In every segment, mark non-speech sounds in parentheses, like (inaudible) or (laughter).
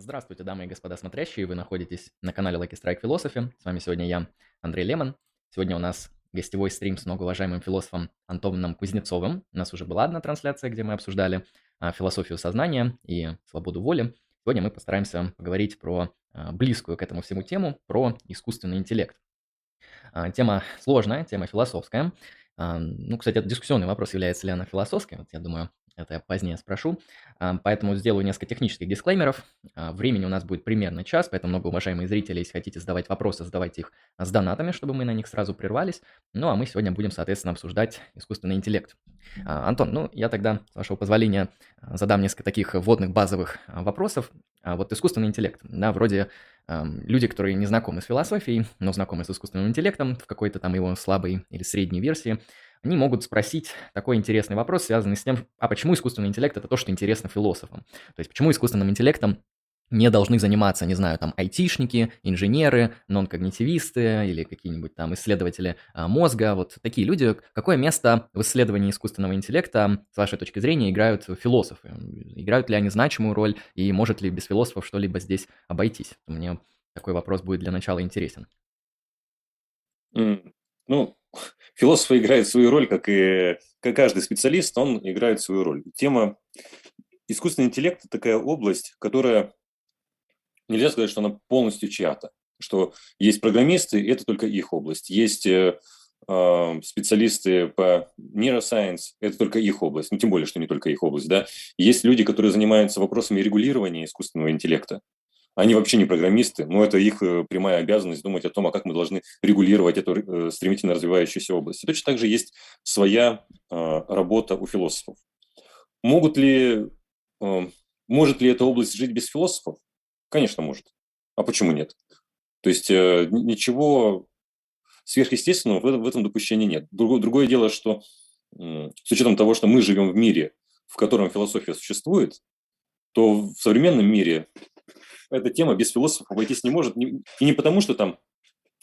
Здравствуйте, дамы и господа смотрящие. Вы находитесь на канале Lucky Strike Philosophy. С вами сегодня я, Андрей Лемон. Сегодня у нас гостевой стрим с многоуважаемым философом Антоном Кузнецовым. У нас уже была одна трансляция, где мы обсуждали а, философию сознания и свободу воли. Сегодня мы постараемся поговорить про а, близкую к этому всему тему, про искусственный интеллект. А, тема сложная, тема философская. Ну, кстати, это дискуссионный вопрос, является ли она философской. Вот я думаю, это я позднее спрошу. А, поэтому сделаю несколько технических дисклеймеров. А, времени у нас будет примерно час, поэтому, многоуважаемые зрители, если хотите задавать вопросы, задавайте их с донатами, чтобы мы на них сразу прервались. Ну, а мы сегодня будем, соответственно, обсуждать искусственный интеллект. А, Антон, ну, я тогда, с вашего позволения, задам несколько таких вводных базовых вопросов. Вот искусственный интеллект, да, вроде люди, которые не знакомы с философией, но знакомы с искусственным интеллектом в какой-то там его слабой или средней версии, они могут спросить такой интересный вопрос, связанный с тем, а почему искусственный интеллект это то, что интересно философам? То есть почему искусственным интеллектом не должны заниматься, не знаю, там, айтишники, инженеры, нон-когнитивисты или какие-нибудь там исследователи а, мозга, вот такие люди. Какое место в исследовании искусственного интеллекта, с вашей точки зрения, играют философы? Играют ли они значимую роль и может ли без философов что-либо здесь обойтись? Мне такой вопрос будет для начала интересен. Mm, ну, философы играют свою роль, как и как каждый специалист, он играет свою роль. Тема искусственный интеллект – такая область, которая нельзя сказать, что она полностью чья-то, что есть программисты, и это только их область. Есть э, э, специалисты по нейросайенс, это только их область, ну тем более, что не только их область, да. Есть люди, которые занимаются вопросами регулирования искусственного интеллекта, они вообще не программисты, но это их э, прямая обязанность думать о том, а как мы должны регулировать эту э, стремительно развивающуюся область. И точно так же есть своя а, работа у философов. Могут ли, э, может ли эта область жить без философов? Конечно, может. А почему нет? То есть ничего сверхъестественного в этом допущении нет. Другое дело, что с учетом того, что мы живем в мире, в котором философия существует, то в современном мире эта тема без философов обойтись не может. И не потому, что там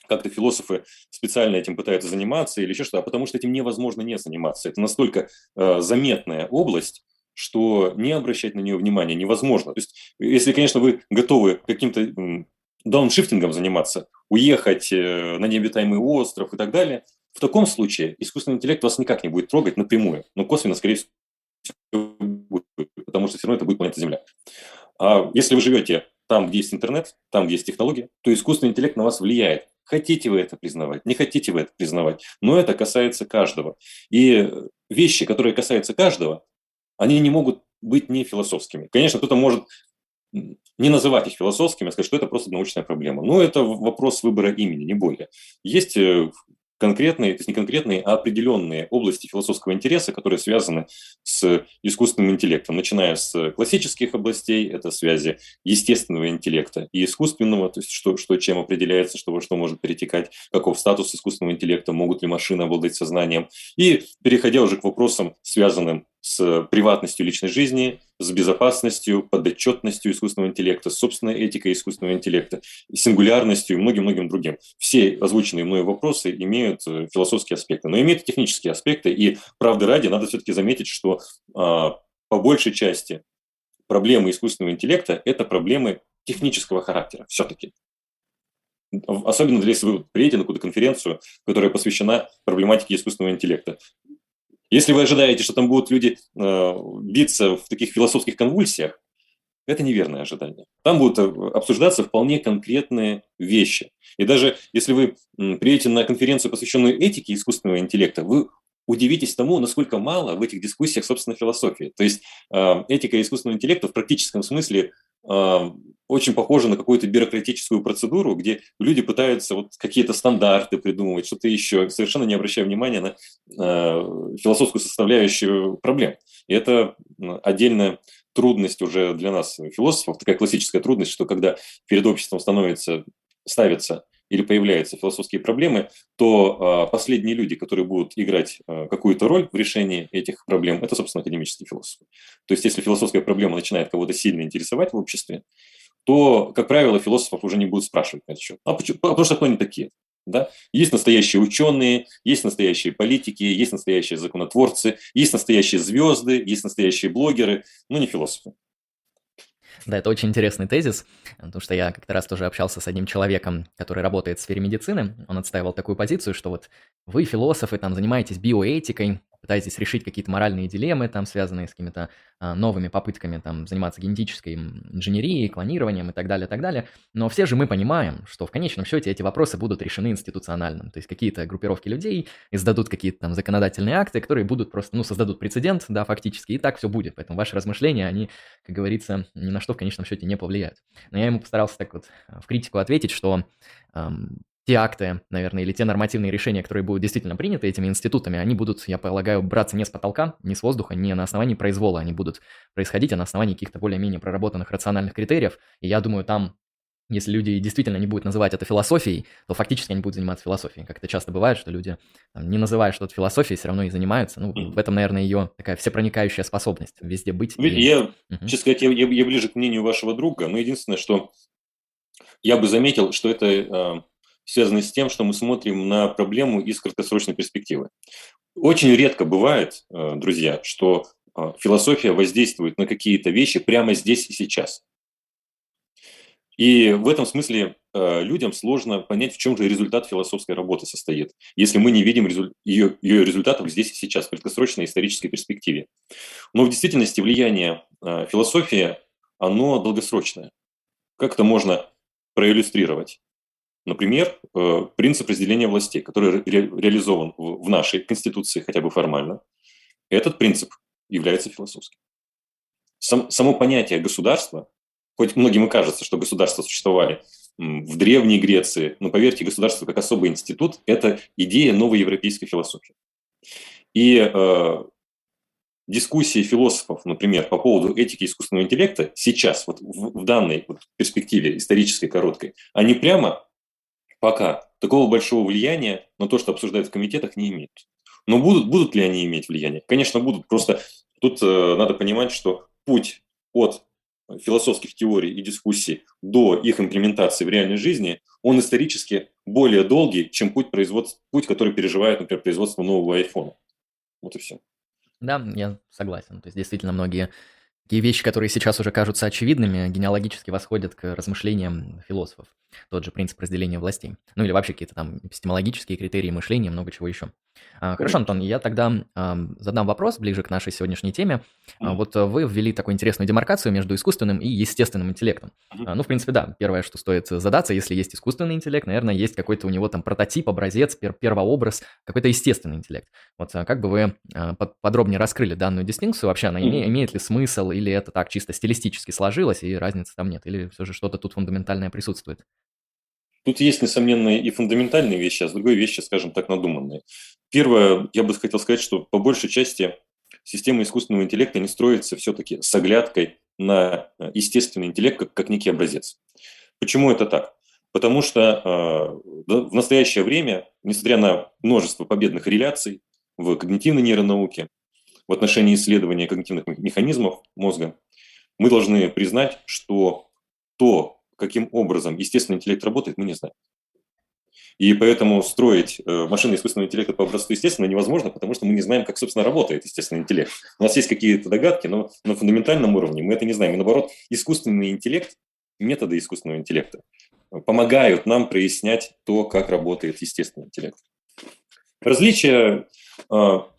как-то философы специально этим пытаются заниматься или еще что, а потому что этим невозможно не заниматься. Это настолько э, заметная область, что не обращать на нее внимания невозможно. То есть, если, конечно, вы готовы каким-то дауншифтингом заниматься, уехать э, на необитаемый остров и так далее, в таком случае искусственный интеллект вас никак не будет трогать напрямую, но косвенно, скорее всего, будет, потому что все равно это будет планета Земля. А если вы живете там, где есть интернет, там, где есть технологии, то искусственный интеллект на вас влияет. Хотите вы это признавать, не хотите вы это признавать, но это касается каждого. И вещи, которые касаются каждого, они не могут быть не философскими. Конечно, кто-то может не называть их философскими, а сказать, что это просто научная проблема. Но это вопрос выбора имени, не более. Есть э, конкретные, то есть не конкретные, а определенные области философского интереса, которые связаны с искусственным интеллектом, начиная с классических областей, это связи естественного интеллекта и искусственного, то есть что, что чем определяется, что во что может перетекать, каков статус искусственного интеллекта, могут ли машины обладать сознанием, и переходя уже к вопросам, связанным с приватностью личной жизни, с безопасностью, подотчетностью искусственного интеллекта, с собственной этикой искусственного интеллекта, сингулярностью и многим-многим другим. Все озвученные мной вопросы имеют э, философские аспекты, но имеют технические аспекты, и правды ради надо все-таки заметить, что а, по большей части проблемы искусственного интеллекта – это проблемы технического характера все-таки. Особенно если вы приедете на какую-то конференцию, которая посвящена проблематике искусственного интеллекта. Если вы ожидаете, что там будут люди э, биться в таких философских конвульсиях, это неверное ожидание. Там будут э, обсуждаться вполне конкретные вещи. И даже если вы приедете на конференцию, посвященную этике искусственного интеллекта, вы удивитесь тому, насколько мало в этих дискуссиях, собственно, философии. То есть э, этика искусственного интеллекта в практическом смысле э, очень похожа на какую-то бюрократическую процедуру, где люди пытаются вот какие-то стандарты придумывать, что-то еще, совершенно не обращая внимания на э, философскую составляющую проблем. И это отдельная трудность уже для нас, философов, такая классическая трудность, что когда перед обществом становится, ставится или появляются философские проблемы, то э, последние люди, которые будут играть э, какую-то роль в решении этих проблем, это, собственно, академические философы. То есть, если философская проблема начинает кого-то сильно интересовать в обществе, то, как правило, философов уже не будут спрашивать на этот счет. А почему? Потому что кто они такие? Да? Есть настоящие ученые, есть настоящие политики, есть настоящие законотворцы, есть настоящие звезды, есть настоящие блогеры, но не философы. Да, это очень интересный тезис, потому что я как-то раз тоже общался с одним человеком, который работает в сфере медицины. Он отстаивал такую позицию, что вот вы, философы, там занимаетесь биоэтикой, пытаетесь решить какие-то моральные дилеммы, там, связанные с какими-то а, новыми попытками там, заниматься генетической инженерией, клонированием и так далее, и так далее. Но все же мы понимаем, что в конечном счете эти вопросы будут решены институционально. То есть какие-то группировки людей издадут какие-то там законодательные акты, которые будут просто, ну, создадут прецедент, да, фактически, и так все будет. Поэтому ваши размышления, они, как говорится, ни на что в конечном счете не повлияют. Но я ему постарался так вот в критику ответить, что те акты, наверное, или те нормативные решения, которые будут действительно приняты этими институтами, они будут, я полагаю, браться не с потолка, не с воздуха, не на основании произвола, они будут происходить, а на основании каких-то более-менее проработанных рациональных критериев. И я думаю, там если люди действительно не будут называть это философией, то фактически они будут заниматься философией. Как это часто бывает, что люди, там, не называя что-то философией, все равно и занимаются. Ну, в этом, наверное, ее такая всепроникающая способность везде быть. и... Я, угу. честно сказать, я, я, я ближе к мнению вашего друга, но единственное, что я бы заметил, что это а, связаны с тем, что мы смотрим на проблему из краткосрочной перспективы. Очень редко бывает, э, друзья, что э, философия воздействует на какие-то вещи прямо здесь и сейчас. И в этом смысле э, людям сложно понять, в чем же результат философской работы состоит, если мы не видим ее, ее результатов здесь и сейчас, в краткосрочной исторической перспективе. Но в действительности влияние философии, оно долгосрочное. Как это можно проиллюстрировать? Например, э, принцип разделения властей, который ре реализован в нашей Конституции хотя бы формально, этот принцип является философским. Сам, само понятие государства, хоть многим и кажется, что государства существовали в Древней Греции, но поверьте, государство как особый институт – это идея новой европейской философии. И э, дискуссии философов, например, по поводу этики искусственного интеллекта сейчас, вот в, в данной вот перспективе исторической короткой, они прямо пока такого большого влияния на то, что обсуждают в комитетах, не имеют. Но будут, будут ли они иметь влияние? Конечно, будут. Просто тут э, надо понимать, что путь от философских теорий и дискуссий до их имплементации в реальной жизни, он исторически более долгий, чем путь, производства, путь который переживает, например, производство нового айфона. Вот и все. Да, я согласен. То есть действительно многие Такие вещи, которые сейчас уже кажутся очевидными, генеалогически восходят к размышлениям философов. Тот же принцип разделения властей. Ну или вообще какие-то там эпистемологические критерии мышления, много чего еще. А, хорошо, Антон, я тогда а, задам вопрос ближе к нашей сегодняшней теме. А, вот вы ввели такую интересную демаркацию между искусственным и естественным интеллектом. А, ну, в принципе, да, первое, что стоит задаться, если есть искусственный интеллект, наверное, есть какой-то у него там прототип, образец, пер первообраз, какой-то естественный интеллект. Вот как бы вы а, подробнее раскрыли данную дистинкцию, вообще она име, имеет ли смысл, или это так чисто стилистически сложилось, и разницы там нет, или все же что-то тут фундаментальное присутствует? Тут есть, несомненно, и фундаментальные вещи, а с другой вещи, скажем так, надуманные. Первое, я бы хотел сказать, что по большей части система искусственного интеллекта не строится все-таки с оглядкой на э, естественный интеллект как, как некий образец. Почему это так? Потому что э, в настоящее время, несмотря на множество победных реляций в когнитивной нейронауке, в отношении исследования когнитивных механизмов мозга, мы должны признать, что то, каким образом естественный интеллект работает, мы не знаем. И поэтому строить э, машины искусственного интеллекта по образцу естественно невозможно, потому что мы не знаем, как, собственно, работает естественный интеллект. У нас есть какие-то догадки, но на фундаментальном уровне мы это не знаем. И наоборот, искусственный интеллект, методы искусственного интеллекта помогают нам прояснять то, как работает естественный интеллект. Различие, э,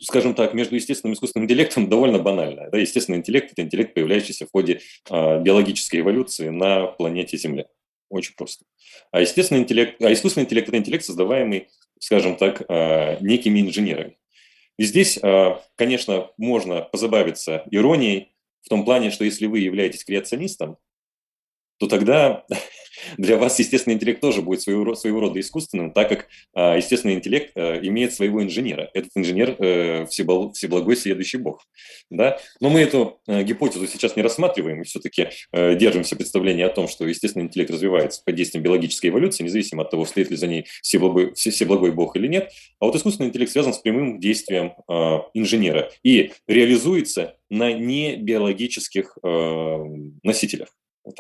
скажем так, между естественным и искусственным интеллектом (laughs) довольно банальное. Да? Естественный интеллект – это интеллект, появляющийся в ходе э, биологической эволюции на планете Земля. Очень просто. А естественный интеллект, а искусственный интеллект – это интеллект, создаваемый, скажем так, э, некими инженерами. И здесь, конечно, можно позабавиться иронией в том плане, что если вы являетесь креационистом, то тогда (laughs) для вас естественный интеллект тоже будет своего, своего рода искусственным, так как э, естественный интеллект э, имеет своего инженера. Этот инженер э, всебл, всеблагой следующий бог. Да? Но мы эту э, гипотезу сейчас не рассматриваем, мы все-таки э, держимся представления о том, что естественный интеллект развивается под действием биологической эволюции, независимо от того, стоит ли за ней всеблагой, всеблагой бог или нет. А вот искусственный интеллект связан с прямым действием э, инженера и реализуется на небиологических э, носителях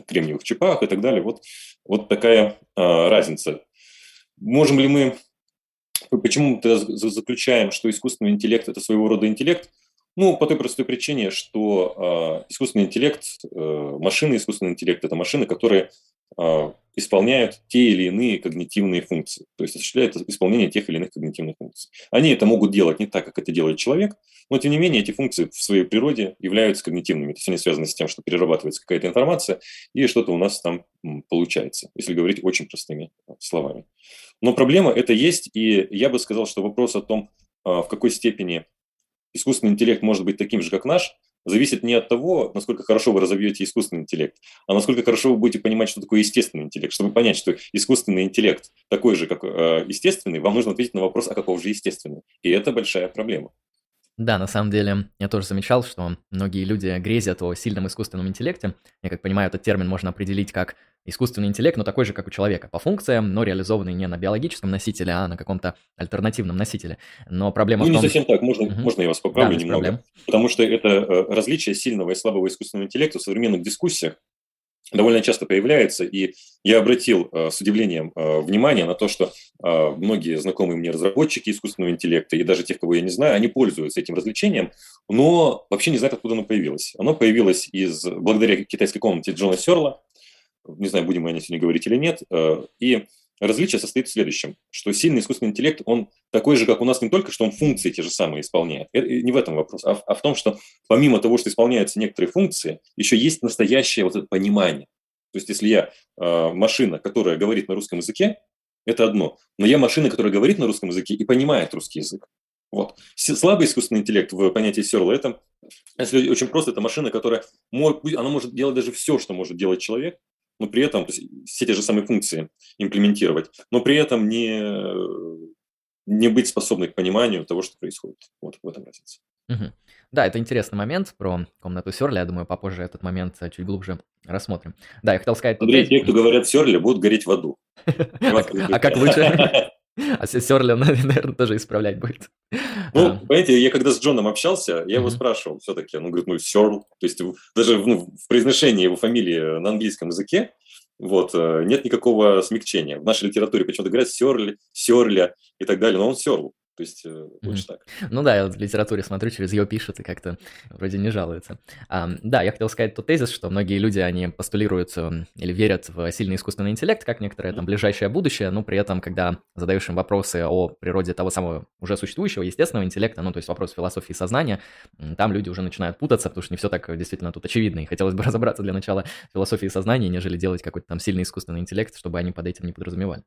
кремниевых чипах и так далее. Вот, вот такая а, разница. Можем ли мы, почему мы заключаем, что искусственный интеллект – это своего рода интеллект? Ну, по той простой причине, что э, искусственный интеллект, э, машины искусственный интеллект – это машины, которые э, исполняют те или иные когнитивные функции, то есть осуществляют исполнение тех или иных когнитивных функций. Они это могут делать не так, как это делает человек, но тем не менее эти функции в своей природе являются когнитивными. То есть они связаны с тем, что перерабатывается какая-то информация, и что-то у нас там получается, если говорить очень простыми словами. Но проблема это есть, и я бы сказал, что вопрос о том, а, в какой степени искусственный интеллект может быть таким же, как наш, зависит не от того, насколько хорошо вы разовьете искусственный интеллект, а насколько хорошо вы будете понимать, что такое естественный интеллект. Чтобы понять, что искусственный интеллект такой же, как э, естественный, вам нужно ответить на вопрос, а каков же естественный. И это большая проблема. Да, на самом деле, я тоже замечал, что многие люди грезят о сильном искусственном интеллекте. Я как понимаю, этот термин можно определить как искусственный интеллект, но такой же, как у человека, по функциям, но реализованный не на биологическом носителе, а на каком-то альтернативном носителе. Но проблема ну, в том... не совсем так, можно, угу. можно я вас поправлю да, немного. Проблем. Потому что это э, различие сильного и слабого искусственного интеллекта в современных дискуссиях довольно часто появляется, и я обратил э, с удивлением э, внимание на то, что э, многие знакомые мне разработчики искусственного интеллекта, и даже тех, кого я не знаю, они пользуются этим развлечением, но вообще не знают, откуда оно появилось. Оно появилось из, благодаря китайской комнате Джона Серла, не знаю, будем мы о ней сегодня говорить или нет, и Различие состоит в следующем, что сильный искусственный интеллект, он такой же, как у нас, не только, что он функции те же самые исполняет. Это не в этом вопрос, а в, а в том, что помимо того, что исполняются некоторые функции, еще есть настоящее вот это понимание. То есть если я э, машина, которая говорит на русском языке, это одно. Но я машина, которая говорит на русском языке и понимает русский язык. Вот. Слабый искусственный интеллект в понятии Серла – это, если очень просто, это машина, которая она может делать даже все, что может делать человек, но при этом, все те же самые функции имплементировать, но при этом не, не быть способной к пониманию того, что происходит. Вот в этом разница. Угу. Да, это интересный момент про комнату Сёрля. Я думаю, попозже этот момент чуть глубже рассмотрим. Да, я хотел сказать... Андрей, те, кто говорят Сёрля, будут гореть в аду. (laughs) А как лучше? (laughs) А Сёрля, (laughs) наверное, тоже исправлять будет. Ну, а. понимаете, я когда с Джоном общался, я его спрашивал все-таки, он говорит, ну, Сёрл, то есть даже ну, в произношении его фамилии на английском языке вот, э, нет никакого смягчения. В нашей литературе почему-то говорят Сёрли, Сёрля и так далее, но он Сёрл. То есть э, лучше так. Ну да, я в литературе смотрю, через ее пишут и как-то вроде не жалуются. А, да, я хотел сказать тот тезис, что многие люди, они постулируют или верят в сильный искусственный интеллект, как некоторое там ближайшее будущее, но при этом, когда задаешь им вопросы о природе того самого уже существующего естественного интеллекта, ну то есть вопрос философии сознания, там люди уже начинают путаться, потому что не все так действительно тут очевидно, и хотелось бы (laughs) разобраться для начала философии сознания, нежели делать какой-то там сильный искусственный интеллект, чтобы они под этим не подразумевали.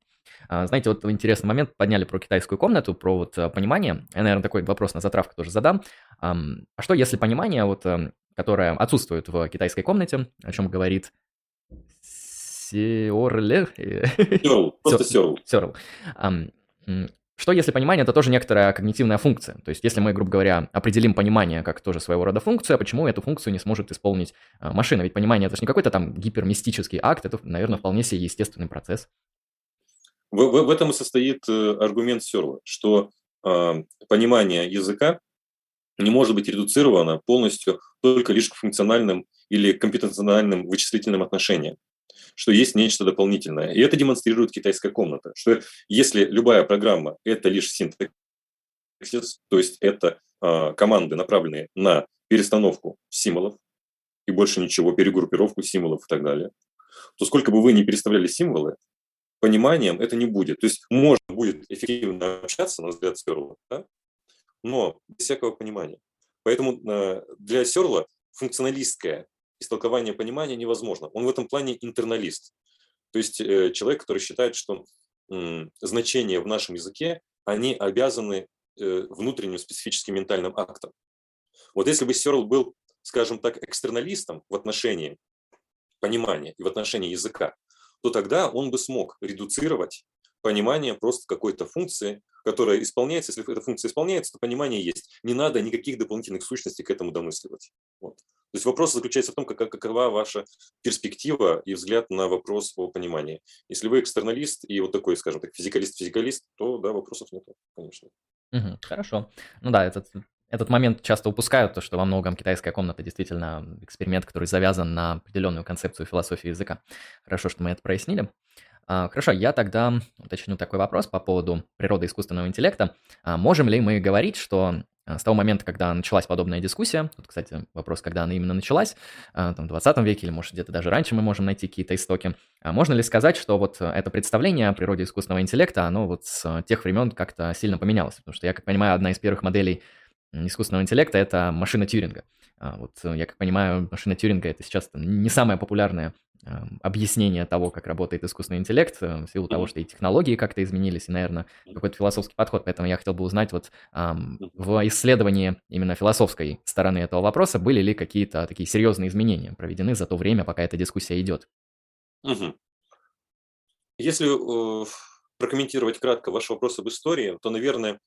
А, знаете, вот интересный момент, подняли про китайскую комнату, про вот Э, понимание, я, наверное, такой вопрос на затравку тоже задам. А что если понимание, вот, эм, которое отсутствует в китайской комнате, о чем говорит Сеорле? (laughs) Сёрл, просто Сёрл. Сёрл. Что если понимание это тоже некоторая когнитивная функция? То есть если мы, грубо говоря, определим понимание как тоже своего рода функцию, а почему эту функцию не сможет исполнить э, машина? Ведь понимание это же не какой-то там гипермистический акт, это, наверное, вполне себе естественный процесс. В, в, в этом и состоит э, аргумент Сёрла, что понимание языка не может быть редуцировано полностью только лишь к функциональным или компетенциональным вычислительным отношениям, что есть нечто дополнительное. И это демонстрирует китайская комната, что если любая программа – это лишь синтаксис, то есть это э, команды, направленные на перестановку символов, и больше ничего, перегруппировку символов и так далее, то сколько бы вы ни переставляли символы, пониманием это не будет. То есть можно будет эффективно общаться, на взгляд Серла, да? но без всякого понимания. Поэтому э, для Серла функционалистское истолкование понимания невозможно. Он в этом плане интерналист. То есть э, человек, который считает, что значения в нашем языке, они обязаны э, внутренним специфическим ментальным актом. Вот если бы Серл был, скажем так, экстерналистом в отношении понимания и в отношении языка, то тогда он бы смог редуцировать понимание просто какой-то функции, которая исполняется. Если эта функция исполняется, то понимание есть. Не надо никаких дополнительных сущностей к этому домысливать. Вот. То есть вопрос заключается в том, как, какова ваша перспектива и взгляд на вопрос о понимании. Если вы экстерналист и вот такой, скажем так, физикалист-физикалист, то да, вопросов нет, конечно. Хорошо. Ну да, этот этот момент часто упускают, то, что во многом китайская комната действительно эксперимент, который завязан на определенную концепцию философии языка. Хорошо, что мы это прояснили. А, хорошо, я тогда уточню такой вопрос по поводу природы искусственного интеллекта. А можем ли мы говорить, что э, с того момента, когда началась подобная дискуссия, тут, кстати, вопрос, когда она именно началась, там, в 20 веке или, может, где-то даже раньше мы можем найти какие-то истоки, а можно ли сказать, что вот это представление о природе искусственного интеллекта, оно вот с тех времен как-то сильно поменялось? Потому что, я как понимаю, одна из первых моделей искусственного интеллекта — это машина Тьюринга. А вот, я как понимаю, машина Тьюринга — это сейчас не самая популярная Эм, объяснение того, как работает искусственный интеллект, э, в силу того, что и технологии как-то изменились, и, наверное, какой-то философский подход. Поэтому я хотел бы узнать вот в исследовании именно философской стороны этого вопроса были ли какие-то такие серьезные изменения проведены за то время, пока эта дискуссия идет. Угу. Если э, прокомментировать кратко ваш вопрос об истории, то, наверное,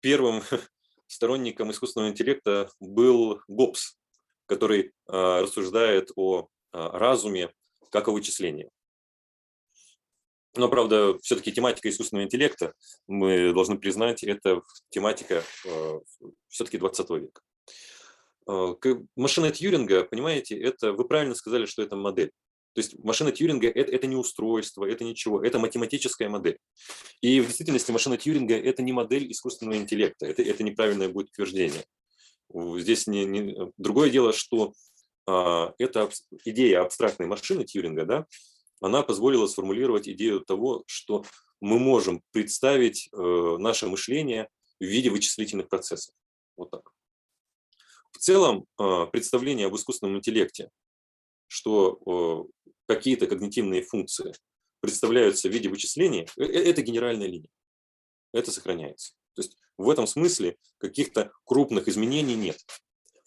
первым (laughs) сторонником искусственного интеллекта был Гоббс, который э, рассуждает о а, разуме, как о вычислении. Но, правда, все-таки тематика искусственного интеллекта, мы должны признать, это тематика э, все-таки 20 века. Машина Тьюринга, понимаете, это вы правильно сказали, что это модель. То есть машина Тьюринга это, это не устройство, это ничего, это математическая модель. И в действительности машина Тьюринга это не модель искусственного интеллекта, это, это неправильное будет утверждение. Здесь не, не... Другое дело, что а, эта идея абстрактной машины Тьюринга, да, она позволила сформулировать идею того, что мы можем представить э, наше мышление в виде вычислительных процессов. Вот так. В целом, а, представление об искусственном интеллекте, что какие-то когнитивные функции представляются в виде вычислений, э, э, это генеральная линия. Это сохраняется. То есть в этом смысле каких-то крупных изменений нет.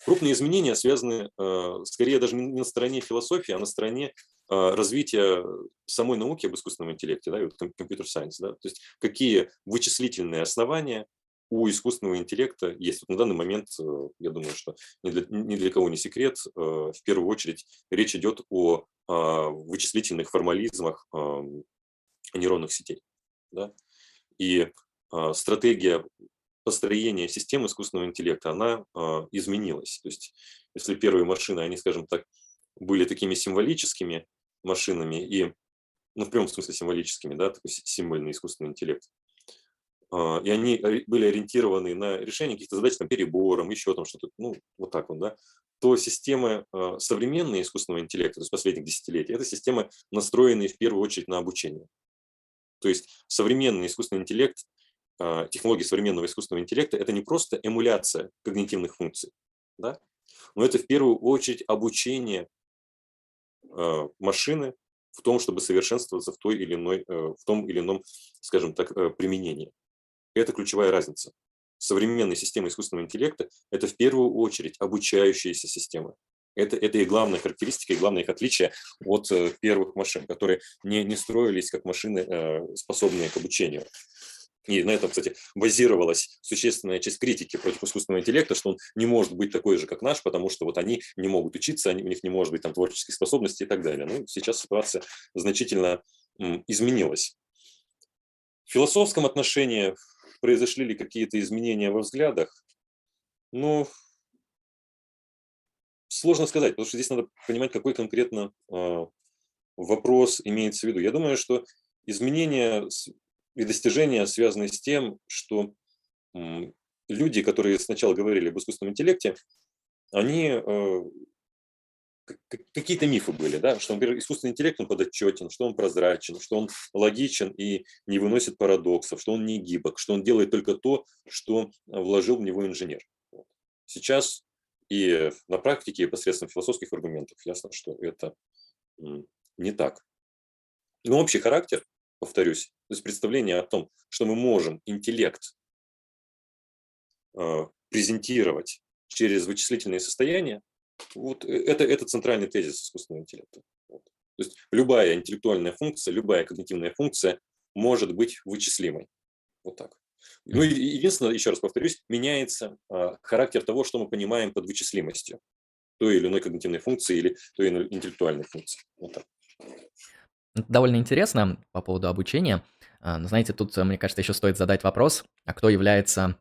Крупные изменения связаны э, скорее даже не на стороне философии, а на стороне развития самой науки об искусственном интеллекте, да, и вот компьютер сайенс. Да, то есть какие вычислительные основания у искусственного интеллекта есть. Вот на данный момент, я думаю, что ни для, ни для кого не секрет, в первую очередь речь идет о вычислительных формализмах нейронных сетей. Да? И стратегия построение системы искусственного интеллекта, она изменилась. То есть, если первые машины, они, скажем так, были такими символическими машинами и, ну, в прямом смысле символическими, да, такой символьный искусственный интеллект, и они были ориентированы на решение каких-то задач, там, перебором, еще там что-то, ну, вот так вот, да, то системы э, современные искусственного интеллекта, то есть последних десятилетий, это системы, настроенные в первую очередь на обучение. То есть современный искусственный интеллект а, технологии современного искусственного интеллекта – это не просто эмуляция когнитивных функций, да? но это в первую очередь обучение а, машины в том, чтобы совершенствоваться в, той или иной, э, в том или ином, скажем так, э, Это ключевая разница. Современные системы искусственного интеллекта – это в первую очередь обучающиеся системы. Это, это и главная характеристика, и главное их отличие от э, первых машин, которые не, не строились как машины, способные к обучению. И на этом, кстати, базировалась существенная часть критики против искусственного интеллекта, что он не может быть такой же, как наш, потому что вот они не могут учиться, они, у них не может быть там творческих способностей и так далее. Ну, сейчас ситуация значительно изменилась. В философском отношении произошли ли какие-то изменения во взглядах? Ну, сложно сказать, потому что здесь надо понимать, какой конкретно э, вопрос имеется в виду. Я думаю, что изменения и достижения связаны с тем, что люди, которые сначала говорили об искусственном интеллекте, они э, какие-то мифы были, да, что, например, искусственный интеллект, он подотчетен, что он прозрачен, что он логичен и не выносит парадоксов, что он не гибок, что он делает только то, что вложил в него инженер. Сейчас и на практике, и посредством философских аргументов ясно, что это не так. Но общий характер повторюсь, то есть представление о том, что мы можем интеллект э, презентировать через вычислительные состояния, вот э, это, это центральный тезис искусственного интеллекта. Вот. То есть любая интеллектуальная функция, любая когнитивная функция может быть вычислимой. Вот так. Ну единственное, еще раз повторюсь, меняется а, характер того, что мы понимаем под вычислимостью той или иной когнитивной функции или той или иной интеллектуальной функции. Вот так. Это довольно интересно по поводу обучения. А, но знаете, тут, мне кажется, еще стоит задать вопрос, а кто является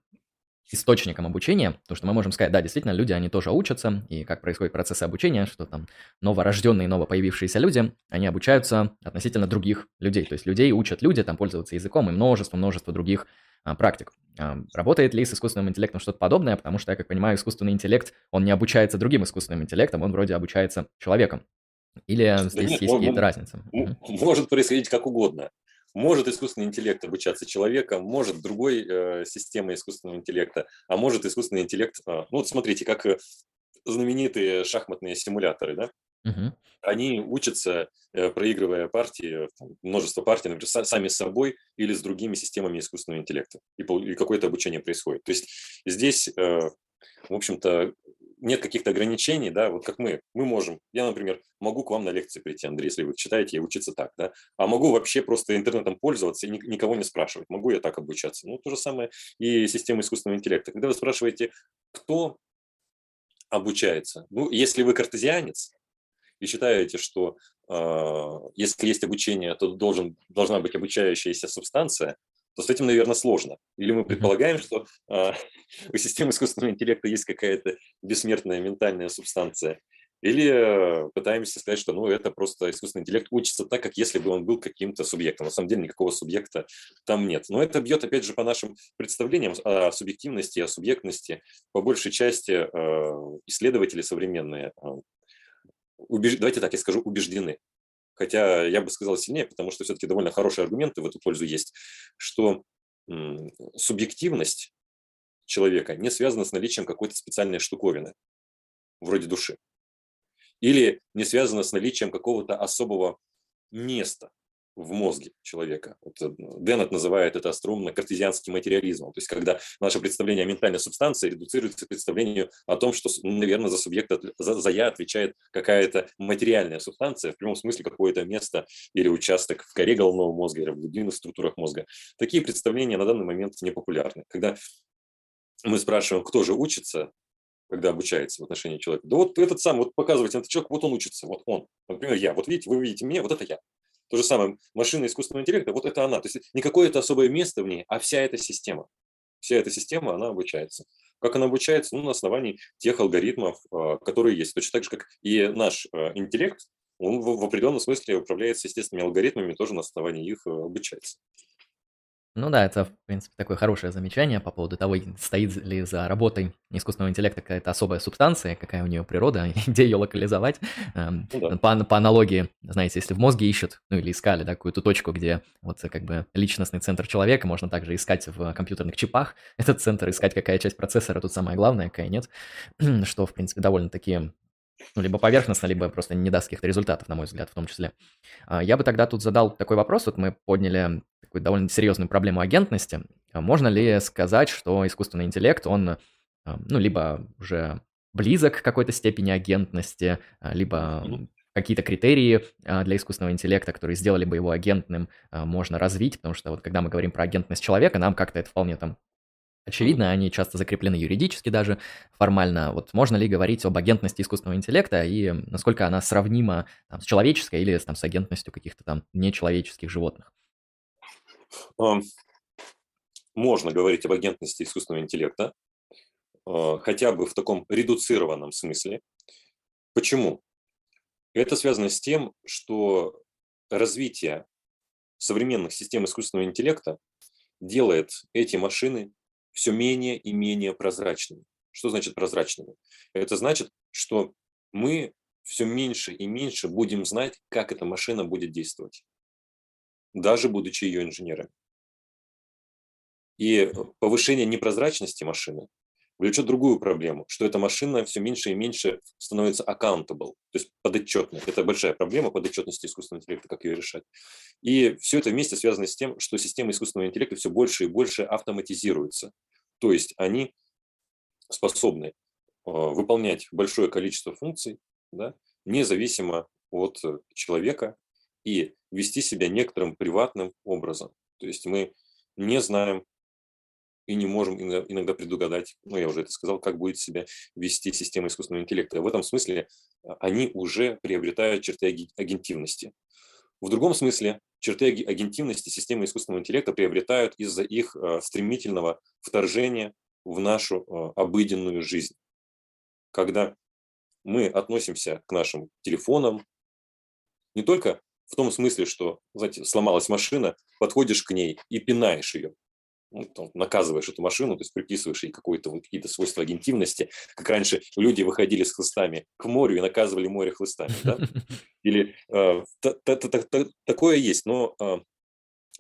источником обучения, потому что мы можем сказать, да, действительно, люди, они тоже учатся, и как происходит процесс обучения, что там новорожденные, новопоявившиеся люди, они обучаются относительно других людей, то есть людей учат люди там пользоваться языком и множество-множество других а, практик. А, работает ли с искусственным интеллектом что-то подобное, потому что, я как понимаю, искусственный интеллект, он не обучается другим искусственным интеллектом, он вроде обучается человеком. Или да здесь нет, есть какие-то разницы? Может происходить как угодно. Может искусственный интеллект обучаться человеком, может другой э, системой искусственного интеллекта, а может искусственный интеллект... Э, ну вот смотрите, как э, знаменитые шахматные симуляторы, да? Угу. Они учатся, э, проигрывая партии, множество партий, например, сами с собой или с другими системами искусственного интеллекта. И, и какое-то обучение происходит. То есть здесь, э, в общем-то, нет каких-то ограничений, да, вот как мы, мы можем, я, например, могу к вам на лекции прийти, Андрей, если вы читаете и учиться так, да, а могу вообще просто интернетом пользоваться и никого не спрашивать, могу я так обучаться. Ну, то же самое и система искусственного интеллекта. Когда вы спрашиваете, кто обучается, ну, если вы картезианец, и считаете, что э, если есть обучение, то должен, должна быть обучающаяся субстанция, то с этим, наверное, сложно. Или мы предполагаем, что э, (laughs) у системы искусственного интеллекта есть какая-то бессмертная ментальная субстанция, или пытаемся сказать, что ну, это просто искусственный интеллект учится так, как если бы он был каким-то субъектом. На самом деле никакого субъекта там нет. Но это бьет, опять же, по нашим представлениям о субъективности, о субъектности. По большей части э, исследователи современные убеж... давайте так, я скажу, убеждены. Хотя я бы сказал сильнее, потому что все-таки довольно хорошие аргументы в эту пользу есть, что субъективность человека не связана с наличием какой-то специальной штуковины, вроде души. Или не связана с наличием какого-то особого места, в мозге человека. Вот э, Деннет называет это остроумно картезианским материализмом. То есть когда наше представление о ментальной субстанции редуцируется к представлению о том, что, наверное, за субъекта, за, за я отвечает какая-то материальная субстанция, в прямом смысле какое-то место или участок в коре головного мозга или в глубинных структурах мозга. Такие представления на данный момент не популярны. Когда мы спрашиваем, кто же учится, когда обучается в отношении человека. Да вот этот сам, вот показывайте, этот человек, вот он учится, вот он. Например, я. Вот видите, вы видите меня, вот это я. То же самое, машина искусственного интеллекта, вот это она. То есть не какое-то особое место в ней, а вся эта система. Вся эта система, она обучается. Как она обучается? Ну, на основании тех алгоритмов, а, которые есть. Точно так же, как и наш а, интеллект, он в определенном смысле управляется естественными алгоритмами, тоже на основании их а, обучается. Ну да, это, в принципе, такое хорошее замечание по поводу того, стоит ли за работой искусственного интеллекта какая-то особая субстанция, какая у нее природа, (laughs) где ее локализовать. Эм, ну, да. по, по аналогии, знаете, если в мозге ищут, ну или искали, да, какую-то точку, где вот как бы личностный центр человека, можно также искать в компьютерных чипах (laughs) этот центр, искать, какая часть процессора тут самая главная, какая нет, (clears throat) что, в принципе, довольно-таки ну, либо поверхностно, либо просто не даст каких-то результатов, на мой взгляд, в том числе. А, я бы тогда тут задал такой вопрос, вот мы подняли такую довольно серьезную проблему агентности. А можно ли сказать, что искусственный интеллект, он, а, ну, либо уже близок к какой-то степени агентности, либо какие-то критерии для искусственного интеллекта, которые сделали бы его агентным, можно развить, потому что вот когда мы говорим про агентность человека, нам как-то это вполне там Очевидно, они часто закреплены юридически даже формально. Вот можно ли говорить об агентности искусственного интеллекта и насколько она сравнима там, с человеческой или там, с агентностью каких-то там нечеловеческих животных? Можно говорить об агентности искусственного интеллекта, а, хотя бы в таком редуцированном смысле. Почему? Это связано с тем, что развитие современных систем искусственного интеллекта делает эти машины все менее и менее прозрачными. Что значит прозрачными? Это значит, что мы все меньше и меньше будем знать, как эта машина будет действовать, даже будучи ее инженерами. И повышение непрозрачности машины влечет другую проблему, что эта машина все меньше и меньше становится accountable, то есть подотчетной. Это большая проблема подотчетности искусственного интеллекта, как ее решать. И все это вместе связано с тем, что системы искусственного интеллекта все больше и больше автоматизируются. То есть они способны а, выполнять большое количество функций, да, независимо от человека и вести себя некоторым приватным образом. То есть мы не знаем и не можем иногда предугадать, ну я уже это сказал, как будет себя вести система искусственного интеллекта. В этом смысле а, они уже приобретают черты агентивности. В другом смысле черты агентивности системы искусственного интеллекта приобретают из-за их а, стремительного вторжения в нашу э, обыденную жизнь. Когда мы относимся к нашим телефонам не только в том смысле, что, знаете, сломалась машина, подходишь к ней и пинаешь ее. Ну, там, наказываешь эту машину, то есть приписываешь ей какое-то, вот, какие-то свойства агентивности, как раньше люди выходили с хлыстами к морю и наказывали море хлыстами. Да? (laughs) Или э, такое есть, но э,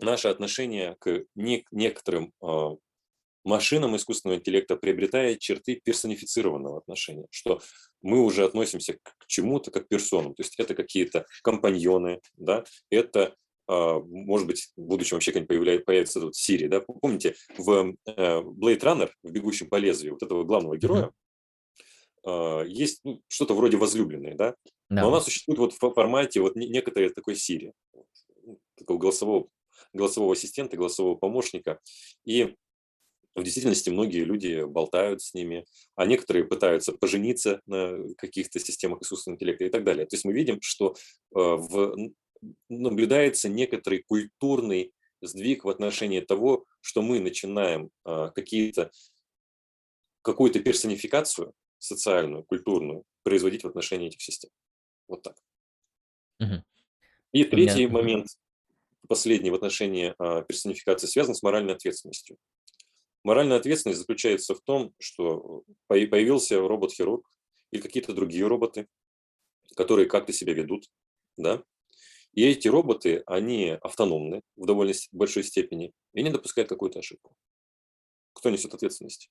наше отношение к некоторым э, машинам искусственного интеллекта приобретает черты персонифицированного отношения, что мы уже относимся к чему-то как к персонам. То есть это какие-то компаньоны, да, это может быть, в будущем вообще как-нибудь появится тут Сирия, да? Помните, в э, Blade Runner, в «Бегущем по лезвию», вот этого главного героя, mm-hmm. есть ну, что-то вроде возлюбленной, да? да? Но она существует вот в формате вот некоторой такой Сирии, ну, такого голосового, голосового ассистента, голосового помощника. И в действительности многие люди болтают с ними, а некоторые пытаются пожениться на каких-то системах искусственного интеллекта и так далее. То есть мы видим, что э, в, наблюдается некоторый культурный сдвиг в отношении того, что мы начинаем э, какие-то какую-то персонификацию социальную, культурную производить в отношении этих систем. Вот так. Угу. И третий Понятно. момент, последний в отношении э, персонификации, связан с моральной ответственностью. Моральная ответственность заключается в том, что появился робот-хирург или какие-то другие роботы, которые как-то себя ведут, да, и эти роботы, они автономны в довольно большой степени и не допускают какую-то ошибку. Кто несет ответственность?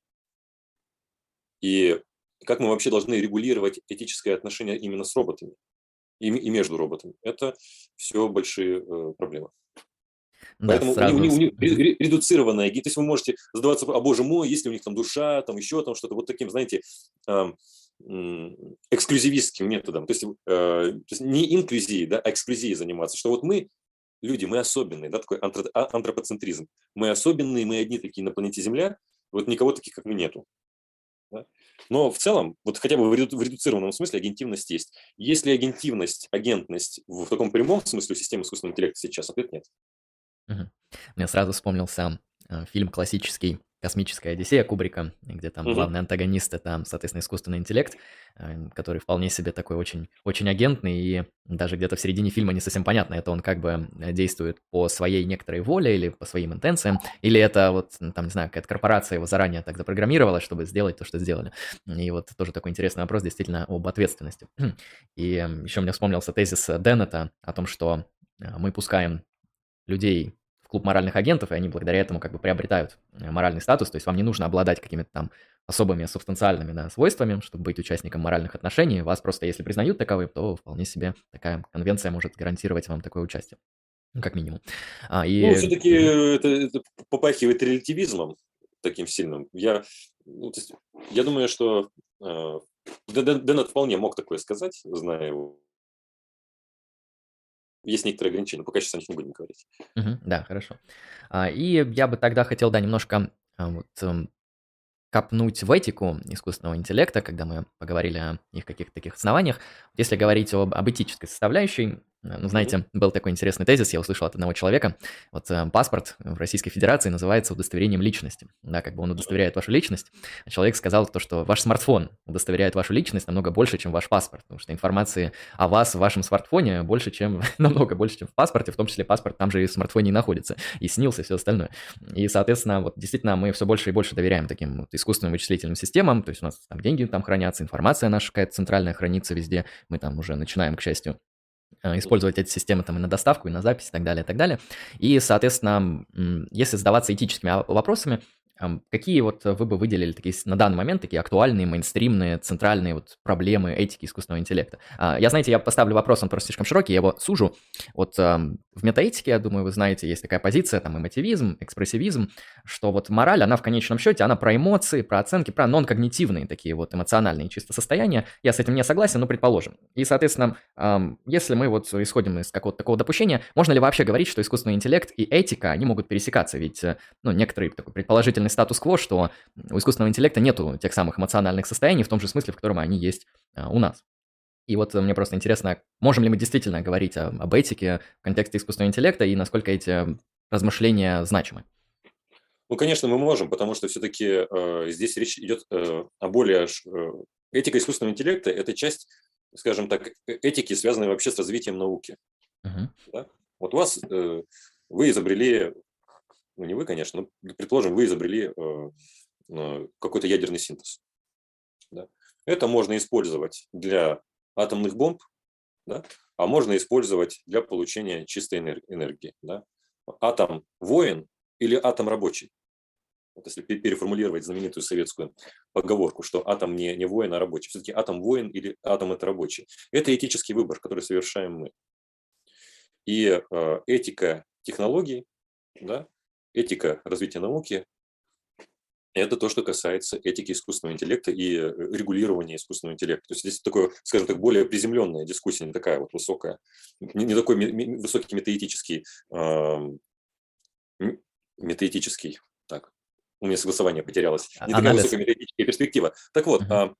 И как мы вообще должны регулировать этическое отношение именно с роботами и, и между роботами? Это все большие э, проблемы. Да, Поэтому сразу... у них, у них редуцированная, то есть вы можете задаваться, а боже мой, есть ли у них там душа, там еще там что-то, вот таким, знаете, эксклюзивистским методом, то есть, э, то есть не инклюзией, да, а эксклюзией заниматься, что вот мы, люди, мы особенные, да, такой а, антропоцентризм, мы особенные, мы одни такие на планете Земля, вот никого таких, как мы, нету. Да? Но в целом, вот хотя бы в редуцированном смысле агентивность есть. Есть ли агентивность, агентность в таком прямом смысле системы искусственного интеллекта сейчас? Ответ нет. Угу. Мне сразу вспомнился э, фильм классический «Космическая Одиссея» Кубрика, где там угу. главный антагонист — это, соответственно, искусственный интеллект, э, который вполне себе такой очень, очень агентный, и даже где-то в середине фильма не совсем понятно, это он как бы э, действует по своей некоторой воле или по своим интенциям, или это вот, там, не знаю, какая-то корпорация его заранее так запрограммировала, чтобы сделать то, что сделали. И вот тоже такой интересный вопрос действительно об ответственности. И еще мне вспомнился тезис Деннета о том, что мы пускаем людей клуб моральных агентов, и они благодаря этому как бы приобретают э, моральный статус, то есть вам не нужно обладать какими-то там особыми субстанциальными да, свойствами, чтобы быть участником моральных отношений. Вас просто, если признают таковым, то вполне себе такая конвенция может гарантировать вам такое участие. Ну, как минимум. А, и... Ну, все-таки это, это попахивает релятивизмом таким сильным. Я, ну, есть, я думаю, что э, Деннет вполне мог такое сказать, зная его есть некоторые ограничения, но пока сейчас о них не будем говорить. Мгм. Да, хорошо. А, И я бы тогда хотел, да, немножко а, вот эм, копнуть в этику искусственного интеллекта, когда мы поговорили о их каких-то таких основаниях. Если говорить об, об этической составляющей, ну, знаете, был такой интересный тезис, я услышал от одного человека. Вот э, паспорт в Российской Федерации называется удостоверением личности. Да, как бы он удостоверяет вашу личность. А человек сказал то, что ваш смартфон удостоверяет вашу личность намного больше, чем ваш паспорт. Потому что информации о вас в вашем смартфоне больше, чем, (laughs) намного больше, чем в паспорте. В том числе паспорт там же и в смартфоне и находится. И снился, и все остальное. И, соответственно, вот действительно мы все больше и больше доверяем таким вот искусственным вычислительным системам. То есть у нас там деньги там хранятся, информация наша какая-то центральная хранится везде. Мы там уже начинаем, к счастью, Э, использовать эти системы там и на доставку, и на запись, и так далее, и так далее. И, соответственно, если задаваться этическими вопросами, Какие вот вы бы выделили такие на данный момент такие актуальные, мейнстримные, центральные вот проблемы этики искусственного интеллекта? А, я, знаете, я поставлю вопрос, он просто слишком широкий, я его сужу. Вот в метаэтике, я думаю, вы знаете, есть такая позиция, там, эмотивизм, экспрессивизм, что вот мораль, она в конечном счете, она про эмоции, про оценки, про нон-когнитивные такие вот эмоциональные чисто состояния. Я с этим не согласен, но предположим. И, соответственно, если мы вот исходим из какого-то такого допущения, можно ли вообще говорить, что искусственный интеллект и этика, они могут пересекаться? Ведь, э, ну, некоторые такой предположительный полный статус-кво, что у искусственного интеллекта нету тех самых эмоциональных состояний в том же смысле, в котором они есть а, у нас. И вот мне просто интересно, можем ли мы действительно говорить об этике в контексте искусственного интеллекта и насколько эти размышления значимы? Ну, конечно, мы можем, потому что все-таки э, здесь речь идет э, о более... Э, этика искусственного интеллекта – это часть, скажем так, э, этики, связанной вообще с развитием науки. Uh-huh. Да? Вот у вас, э, вы изобрели, ну не вы, конечно, но, предположим, вы изобрели э, э, какой-то ядерный синтез. Да? Это можно использовать для атомных бомб, да? а можно использовать для получения чистой энергии. Да? Атом воин или атом рабочий? Вот если переформулировать знаменитую советскую поговорку, что атом не, не воин, а рабочий. Все-таки атом воин или атом это рабочий. Это этический выбор, который совершаем мы. И э, этика технологий, да, этика развития науки – это то, что касается этики искусственного интеллекта и э, регулирования искусственного интеллекта. То есть здесь такое, скажем так, более приземленная дискуссия, не такая вот высокая, не, такой высокий метаэтический, э, метаэтический, так, у меня согласование потерялось, не такая высокая метаэтическая перспектива. Так вот, uh-huh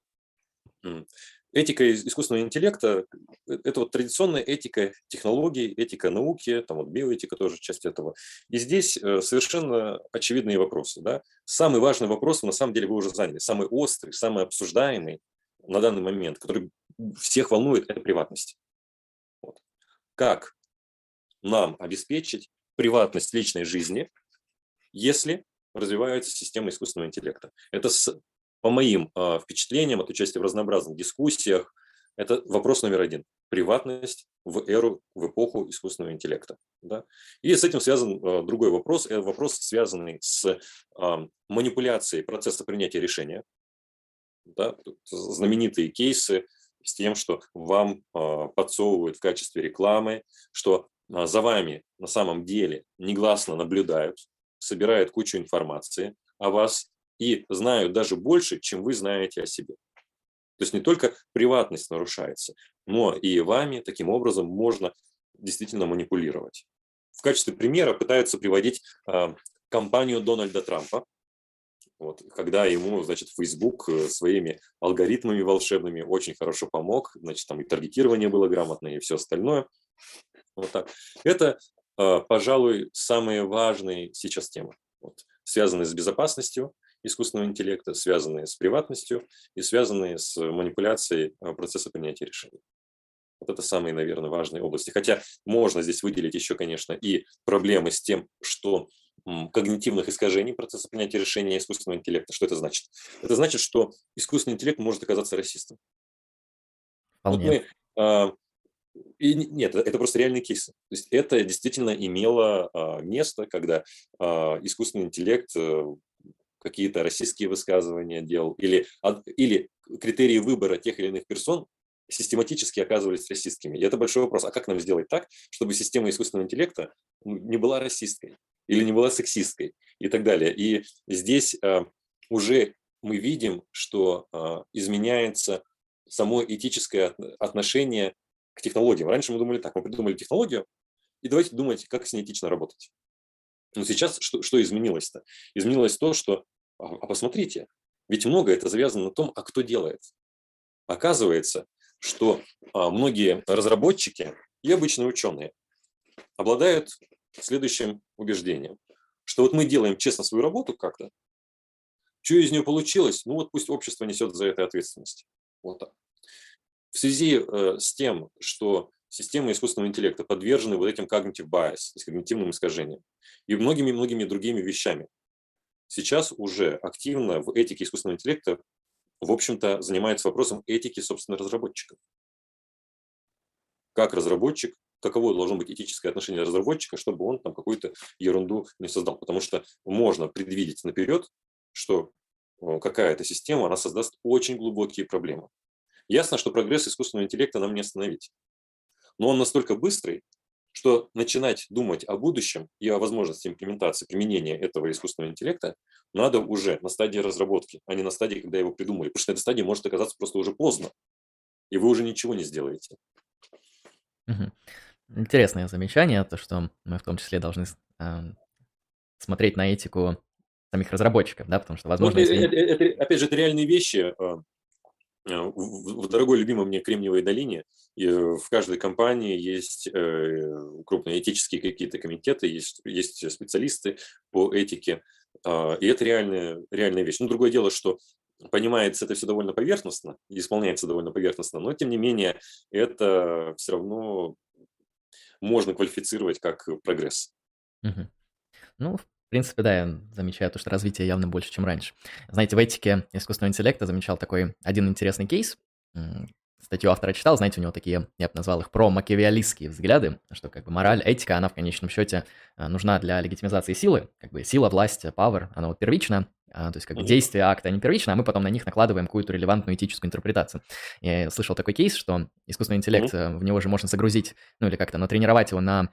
этика искусственного интеллекта – это вот традиционная этика технологий, этика науки, там вот биоэтика тоже часть этого. И здесь э, совершенно очевидные вопросы. Да? Самый важный вопрос, на самом деле, вы уже заняли, самый острый, самый обсуждаемый на данный момент, который всех волнует, это приватность. Вот. Как нам обеспечить приватность личной жизни, если развивается система искусственного интеллекта. Это с по моим э, впечатлениям от участия в разнообразных дискуссиях, это вопрос номер один. Приватность в эру, в эпоху искусственного интеллекта. Да? И с этим связан э, другой вопрос. Это вопрос, связанный с э, манипуляцией процесса принятия решения. Да? Знаменитые кейсы с тем, что вам э, подсовывают в качестве рекламы, что э, за вами на самом деле негласно наблюдают, собирают кучу информации о вас, и знают даже больше, чем вы знаете о себе. То есть не только приватность нарушается, но и вами таким образом можно действительно манипулировать. В качестве примера пытаются приводить э, компанию Дональда Трампа, вот, когда ему, значит, Facebook э, своими алгоритмами волшебными очень хорошо помог, значит, там и таргетирование было грамотное, и все остальное. Вот так. Это, э, пожалуй, самые важные сейчас темы, вот, связанные с безопасностью, искусственного интеллекта, связанные с приватностью и связанные с манипуляцией а, процесса принятия решений. Вот это самые, наверное, важные области. Хотя можно здесь выделить еще, конечно, и проблемы с тем, что когнитивных искажений процесса принятия решения искусственного интеллекта. Что это значит? Это значит, что искусственный интеллект может оказаться расистом. Вот мы, а, и нет, это просто реальный кейс. То есть это действительно имело а, место, когда а, искусственный интеллект э, какие-то российские высказывания делал, или, или критерии выбора тех или иных персон систематически оказывались расистскими. И это большой вопрос. А как нам сделать так, чтобы система искусственного интеллекта не была расистской или не была сексистской и так далее. И здесь э, уже мы видим, что э, изменяется само этическое отношение к технологиям. Раньше мы думали так, мы придумали технологию, и давайте думать, как с ней этично работать. Но сейчас что, что изменилось-то? Изменилось то, что, а, а посмотрите, ведь много это завязано на том, а кто делает. Оказывается, что а, многие разработчики и обычные ученые обладают следующим убеждением, что вот мы делаем честно свою работу как-то, что из нее получилось, ну вот пусть общество несет за это ответственность. Вот так. В связи э, с тем, что системы искусственного интеллекта подвержены вот этим cognitive bias, то есть когнитивным искажениям, и многими-многими другими вещами. Сейчас уже активно в этике искусственного интеллекта, в общем-то, занимается вопросом этики, собственно, разработчиков. Как разработчик, каково должно быть этическое отношение разработчика, чтобы он там какую-то ерунду не создал. Потому что можно предвидеть наперед, что э, какая-то система, она создаст очень глубокие проблемы. Ясно, что прогресс искусственного интеллекта нам не остановить но он настолько быстрый, что начинать думать о будущем и о возможности имплементации, применения этого искусственного интеллекта надо уже на стадии разработки, а не на стадии, когда его придумали. Потому что на этой стадии может оказаться просто уже поздно, и вы уже ничего не сделаете. Интересное замечание, то, что мы в том числе должны э, смотреть на этику самих разработчиков, да, потому что, возможно, ну, если... это, это, опять же, это реальные вещи. А, э, в, дорогой любимой мне Кремниевой долине и в каждой компании есть э, крупные этические какие-то комитеты, есть, есть специалисты по этике, э, и это реальная, реальная вещь. Ну, другое дело, что понимается это все довольно поверхностно, исполняется довольно поверхностно, но тем не менее это все равно можно квалифицировать как прогресс. Угу. Ну, в принципе, да, я замечаю то, что развитие явно больше, чем раньше. Знаете, в этике искусственного интеллекта замечал такой один интересный кейс. Статью автора читал, знаете, у него такие, я бы назвал их про-макиавиалистские взгляды, что как бы мораль, этика, она в конечном счете э, нужна для легитимизации силы, как бы сила, власть, power, она вот первична, а, то есть как бы действия акта, они первичны, а мы потом на них накладываем какую-то релевантную этическую интерпретацию. Я слышал такой кейс, что искусственный интеллект, mm-hmm. в него же можно загрузить, ну или как-то натренировать его на а,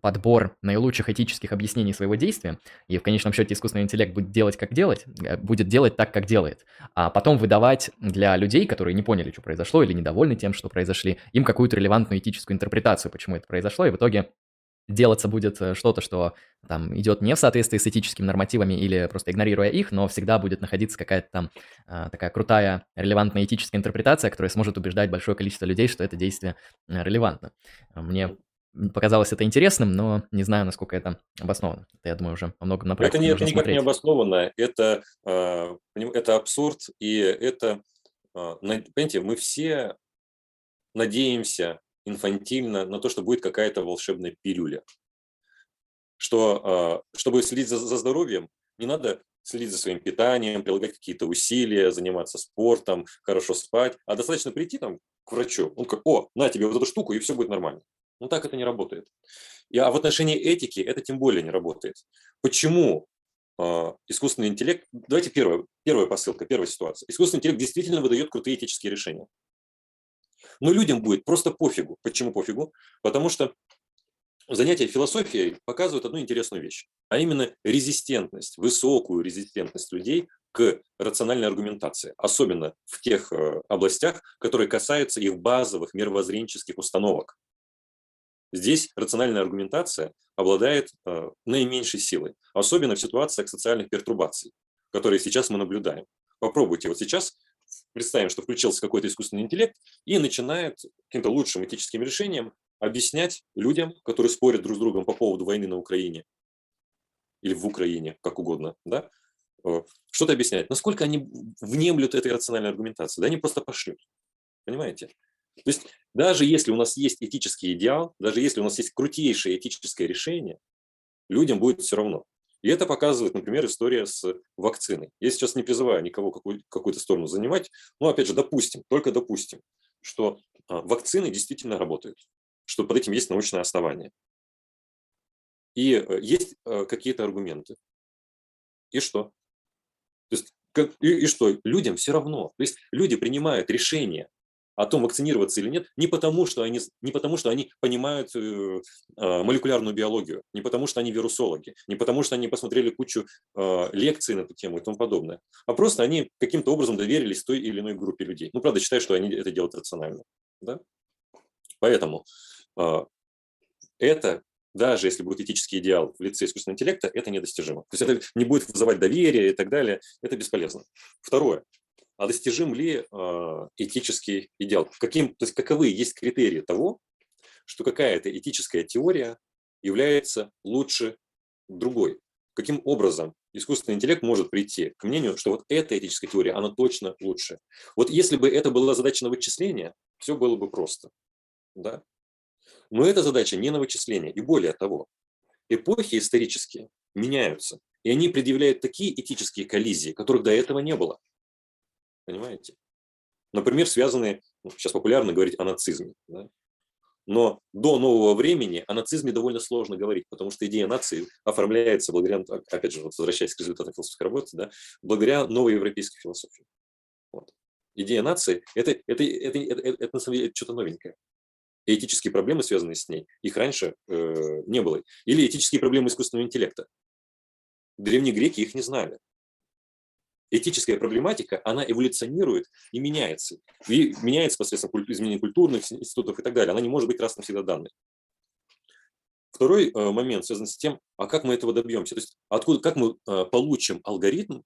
подбор наилучших этических объяснений своего действия, и в конечном счете искусственный интеллект будет делать, как делать, э, будет делать так, как делает, а потом выдавать для людей, которые не поняли, что произошло, или недовольны тем, что произошли, им какую-то релевантную этическую интерпретацию, почему это произошло, и в итоге делаться будет э, что-то, что там идет не в соответствии с этическими нормативами или просто игнорируя их, но всегда будет находиться какая-то там а, такая крутая, релевантная этическая интерпретация, которая сможет убеждать большое количество людей, что это действие э, релевантно. Мне показалось это интересным, но не знаю, насколько это обосновано. Это, я думаю, уже во многом на Это, не, это никак смотреть. не обосновано, это, это абсурд, и это, э, понимаете, мы все надеемся инфантильно на то, что будет какая-то волшебная пилюля. Что, э, чтобы следить за, за здоровьем, не надо следить за своим питанием, прилагать какие-то усилия, заниматься спортом, хорошо спать, а достаточно прийти там к врачу, он как, о, на тебе вот эту штуку, и все будет нормально. Ну так это не работает. И, а в отношении этики это тем более не работает. Почему э, искусственный интеллект... Давайте первая, первая посылка, первая ситуация. Искусственный интеллект действительно выдает крутые этические решения. Но людям будет просто пофигу. Почему пофигу? Потому что занятия философией показывают одну интересную вещь, а именно резистентность, высокую резистентность людей к рациональной аргументации, особенно в тех э, областях, которые касаются их базовых мировоззренческих установок. Здесь рациональная аргументация обладает э, наименьшей силой, особенно в ситуациях социальных пертурбаций, которые сейчас мы наблюдаем. Попробуйте вот сейчас представим, что включился какой-то искусственный интеллект и начинает каким-то лучшим этическим решением объяснять людям, которые спорят друг с другом по поводу войны на Украине или в Украине, как угодно, да, э, что-то объяснять. Насколько они внемлют этой рациональной аргументации? Да они просто пошлют. Понимаете? То есть даже если у нас есть этический идеал, даже если у нас есть крутейшее этическое решение, людям будет все равно. И это показывает, например, история с вакциной. Я сейчас не призываю никого какую- какую-то сторону занимать, но опять же, допустим, только допустим, что а, вакцины действительно работают, что под этим есть научное основание. И э, есть э, какие-то аргументы. И что? То есть, как, и, и что? Людям все равно. То есть люди принимают решение о том, вакцинироваться или нет, не потому, что они, не потому, что они понимают э, а, молекулярную биологию, не потому, что они вирусологи, не потому, что они посмотрели кучу э, лекций на эту тему и тому подобное, а просто они каким-то образом доверились той или иной группе людей. Ну, правда, считаю, что они это делают рационально. Да? Поэтому э, это даже если будет этический идеал в лице искусственного интеллекта, это недостижимо. То есть это не будет вызывать доверие и так далее, это бесполезно. Второе а достижим ли э, этический идеал? Каким, то есть каковы есть критерии того, что какая-то этическая теория является лучше другой? Каким образом искусственный интеллект может прийти к мнению, что вот эта этическая теория, она точно лучше? Вот если бы это была задача на вычисление, все было бы просто. Да? Но эта задача не на вычисление. И более того, эпохи исторические меняются. И они предъявляют такие этические коллизии, которых до этого не было. Понимаете? Например, связанные, ну, сейчас популярно говорить о нацизме. Да? Но до нового времени о нацизме довольно сложно говорить, потому что идея нации оформляется благодаря, опять же, вот возвращаясь к результатам философской работы, да, благодаря новой европейской философии. Вот. Идея нации это, это, это, это, это, это на самом деле что-то новенькое. И этические проблемы, связанные с ней, их раньше э, не было. Или этические проблемы искусственного интеллекта. Древние греки их не знали этическая проблематика, она эволюционирует и меняется. И меняется посредством изменения культурных институтов и так далее. Она не может быть раз навсегда данной. Второй э, момент связан с тем, а как мы этого добьемся? То есть откуда, как мы э, получим алгоритм,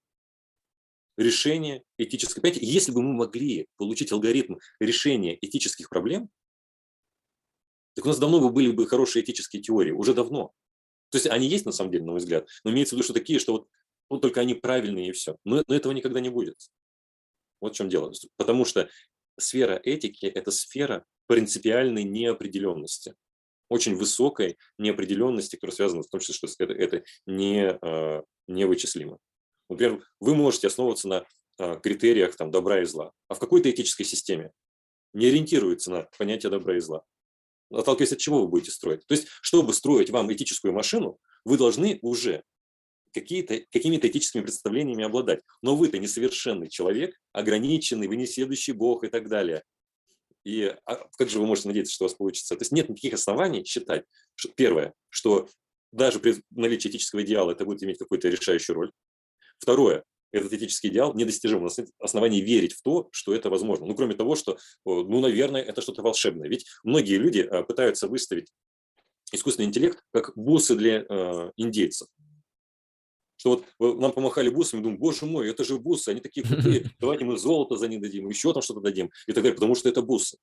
решения этической... Понимаете, если бы мы могли получить алгоритм решения этических проблем, так у нас давно бы были бы хорошие этические теории, уже давно. То есть они есть на самом деле, на мой взгляд, но имеется в виду, что такие, что вот, вот только они правильные и все. Но, но этого никогда не будет. Вот в чем дело. Потому что сфера этики – это сфера принципиальной неопределенности. Очень высокой неопределенности, которая связана с том, что это, это не, а, невычислимо. Например, вы можете основываться на а, критериях там, добра и зла, а в какой-то этической системе не ориентируется на понятие добра и зла. Отталкиваясь от чего вы будете строить? То есть, чтобы строить вам этическую машину, вы должны уже какие-то, какими-то этическими представлениями обладать. Но вы-то несовершенный человек, ограниченный, вы не следующий Бог и так далее. И а как же вы можете надеяться, что у вас получится? То есть нет никаких оснований считать, что, первое, что даже при наличии этического идеала это будет иметь какую-то решающую роль. Второе, этот этический идеал недостижим. У нас нет оснований верить в то, что это возможно. Ну, кроме того, что, ну, наверное, это что-то волшебное. Ведь многие люди а, пытаются выставить искусственный интеллект как бусы для э, индейцев. Что вот нам помахали бусами, думаю, боже мой, это же бусы, они такие крутые, (laughs) давайте мы золото за них дадим, еще там что-то дадим и так далее, потому что это бусы.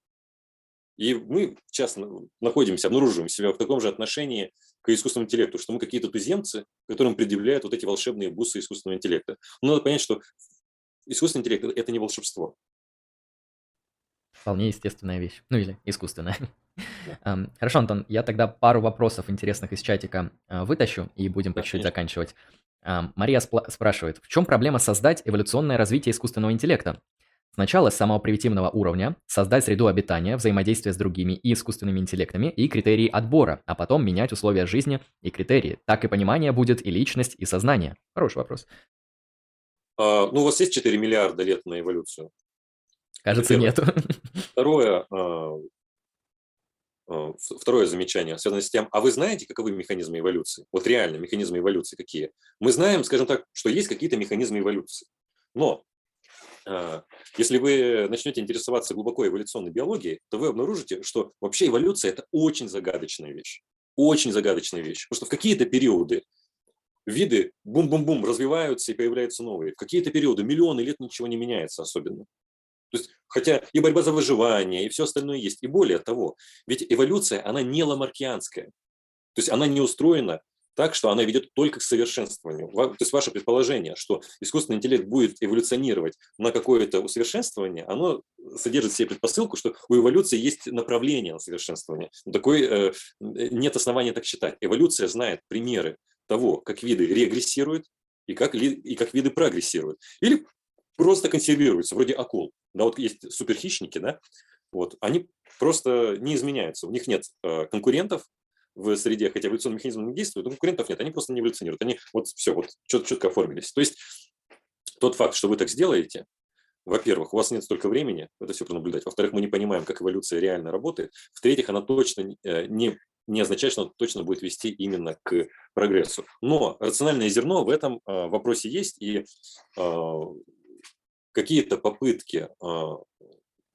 И мы часто находимся, обнаруживаем себя в таком же отношении к искусственному интеллекту, что мы какие-то туземцы, которым предъявляют вот эти волшебные бусы искусственного интеллекта. Но надо понять, что искусственный интеллект – это не волшебство. Вполне естественная вещь. Ну или искусственная. (laughs) Хорошо, Антон, я тогда пару вопросов интересных из чатика а, вытащу и будем по чуть-чуть заканчивать. Мария спрашивает, в чем проблема создать эволюционное развитие искусственного интеллекта? Сначала с самого примитивного уровня создать среду обитания, взаимодействие с другими и искусственными интеллектами и критерии отбора, а потом менять условия жизни и критерии. Так и понимание будет и личность, и сознание. Хороший вопрос. А, ну, у вас есть 4 миллиарда лет на эволюцию? Кажется, нету. (laughs) Второе, а, второе замечание связано с тем, а вы знаете, каковы механизмы эволюции? Вот реально механизмы эволюции какие? Мы знаем, скажем так, что есть какие-то механизмы эволюции. Но а, если вы начнете интересоваться глубоко эволюционной биологией, то вы обнаружите, что вообще эволюция – это очень загадочная вещь. Очень загадочная вещь. Потому что в какие-то периоды виды бум-бум-бум развиваются и появляются новые. В какие-то периоды миллионы лет ничего не меняется особенно. То есть, хотя и борьба за выживание, и все остальное есть. И более того, ведь эволюция, она не ламаркианская. То есть она не устроена так, что она ведет только к совершенствованию. То есть ваше предположение, что искусственный интеллект будет эволюционировать на какое-то усовершенствование, оно содержит в себе предпосылку, что у эволюции есть направление на совершенствование. Такой, э, нет основания так считать. Эволюция знает примеры того, как виды регрессируют и как, и как виды прогрессируют. Или просто консервируются, вроде акул. Да, вот есть суперхищники, да, вот, они просто не изменяются, у них нет э, конкурентов, в среде, хотя эволюционный механизм не действует, но конкурентов нет, они просто не эволюционируют, они вот все, вот четко, четко оформились. То есть тот факт, что вы так сделаете, во-первых, у вас нет столько времени это все пронаблюдать. Во-вторых, мы не понимаем, как эволюция реально работает. В-третьих, она точно э, не, не означает, что она точно будет вести именно к прогрессу. Но рациональное зерно в этом э, вопросе есть, и э, какие-то попытки